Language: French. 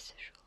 ce jour.